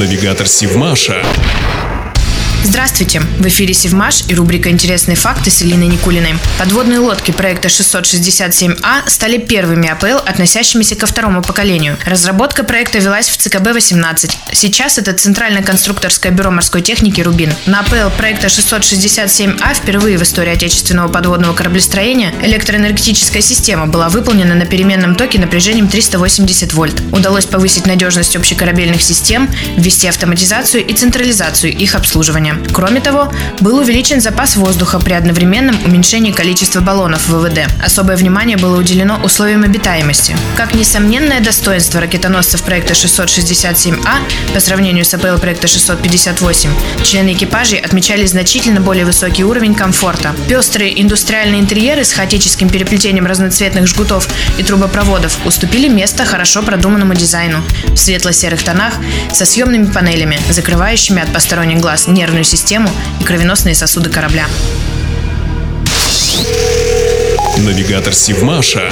Навигатор Сивмаша. Здравствуйте! В эфире Севмаш и рубрика «Интересные факты» с Элиной Никулиной. Подводные лодки проекта 667А стали первыми АПЛ, относящимися ко второму поколению. Разработка проекта велась в ЦКБ-18. Сейчас это Центральное конструкторское бюро морской техники «Рубин». На АПЛ проекта 667А впервые в истории отечественного подводного кораблестроения электроэнергетическая система была выполнена на переменном токе напряжением 380 вольт. Удалось повысить надежность общекорабельных систем, ввести автоматизацию и централизацию их обслуживания уровня. Кроме того, был увеличен запас воздуха при одновременном уменьшении количества баллонов ВВД. Особое внимание было уделено условиям обитаемости. Как несомненное достоинство ракетоносцев проекта 667А по сравнению с АПЛ проекта 658, члены экипажей отмечали значительно более высокий уровень комфорта. Пестрые индустриальные интерьеры с хаотическим переплетением разноцветных жгутов и трубопроводов уступили место хорошо продуманному дизайну в светло-серых тонах со съемными панелями, закрывающими от посторонних глаз нервную нервную систему и кровеносные сосуды корабля. Навигатор Сивмаша.